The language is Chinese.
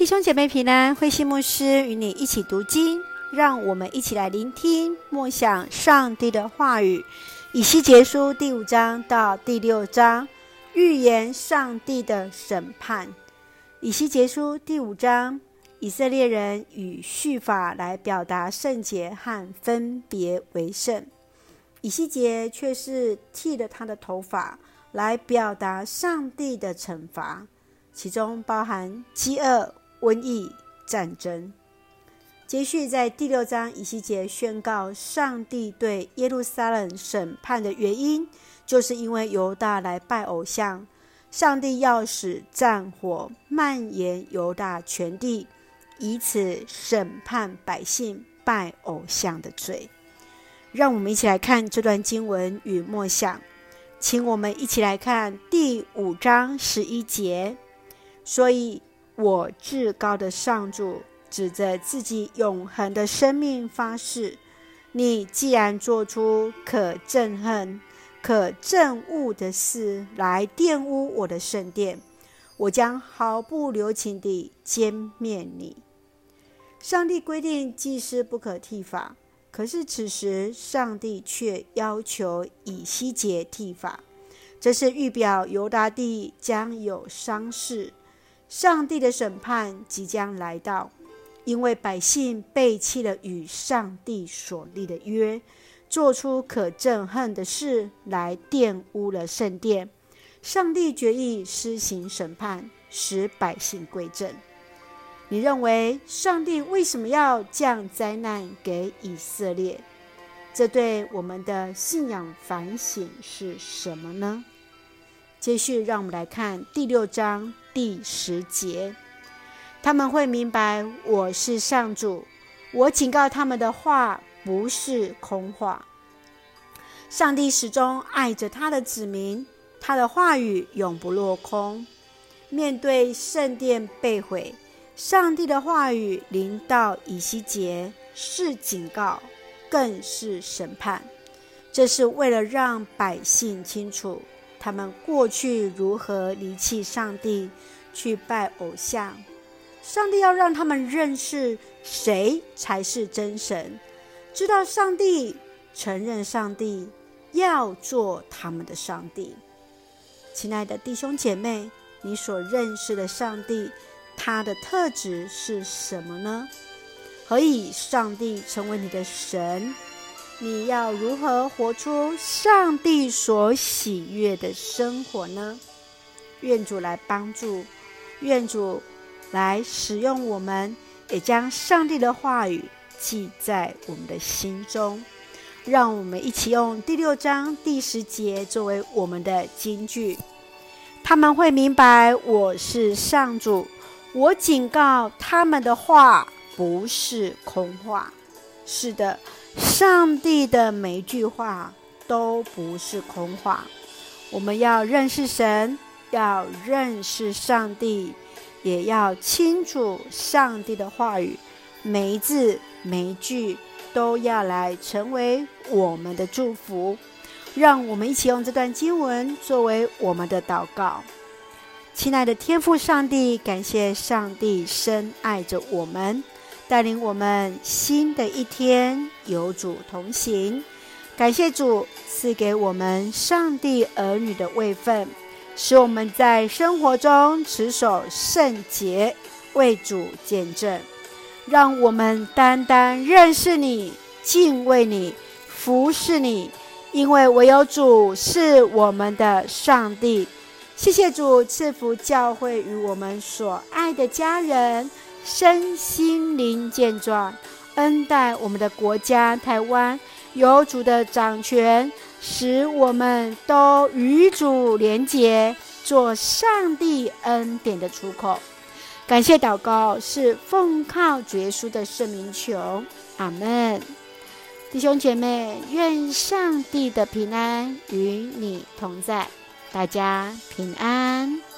弟兄姐妹平安，慧馨牧师与你一起读经，让我们一起来聆听默想上帝的话语。以西结书第五章到第六章，预言上帝的审判。以西结书第五章，以色列人以律法来表达圣洁和分别为圣，以西结却是剃了他的头发来表达上帝的惩罚，其中包含饥饿。瘟疫、战争。接续在第六章，以西结宣告上帝对耶路撒冷审判的原因，就是因为犹大来拜偶像，上帝要使战火蔓延犹大全地，以此审判百姓拜偶像的罪。让我们一起来看这段经文与默想，请我们一起来看第五章十一节，所以。我至高的上主指着自己永恒的生命发誓：你既然做出可憎恨、可憎恶的事来玷污我的圣殿，我将毫不留情地歼灭你。上帝规定祭司不可剃发，可是此时上帝却要求以西结剃发，这是预表犹大地将有丧事。上帝的审判即将来到，因为百姓背弃了与上帝所立的约，做出可憎恨的事来玷污了圣殿。上帝决意施行审判，使百姓归正。你认为上帝为什么要降灾难给以色列？这对我们的信仰反省是什么呢？接续，让我们来看第六章第十节。他们会明白我是上主，我警告他们的话不是空话。上帝始终爱着他的子民，他的话语永不落空。面对圣殿被毁，上帝的话语临到以西结，是警告，更是审判。这是为了让百姓清楚。他们过去如何离弃上帝，去拜偶像？上帝要让他们认识谁才是真神，知道上帝，承认上帝，要做他们的上帝。亲爱的弟兄姐妹，你所认识的上帝，他的特质是什么呢？何以上帝成为你的神？你要如何活出上帝所喜悦的生活呢？愿主来帮助，愿主来使用我们，也将上帝的话语记在我们的心中。让我们一起用第六章第十节作为我们的金句。他们会明白我是上主，我警告他们的话不是空话。是的。上帝的每一句话都不是空话。我们要认识神，要认识上帝，也要清楚上帝的话语，每一字每一句都要来成为我们的祝福。让我们一起用这段经文作为我们的祷告。亲爱的天父上帝，感谢上帝深爱着我们。带领我们新的一天有主同行，感谢主赐给我们上帝儿女的位分，使我们在生活中持守圣洁，为主见证。让我们单单认识你、敬畏你、服侍你，因为唯有主是我们的上帝。谢谢主赐福教会与我们所爱的家人。身心灵健壮，恩待我们的国家台湾，有主的掌权，使我们都与主连结，做上帝恩典的出口。感谢祷告，是奉靠主耶稣的圣名求，阿门。弟兄姐妹，愿上帝的平安与你同在，大家平安。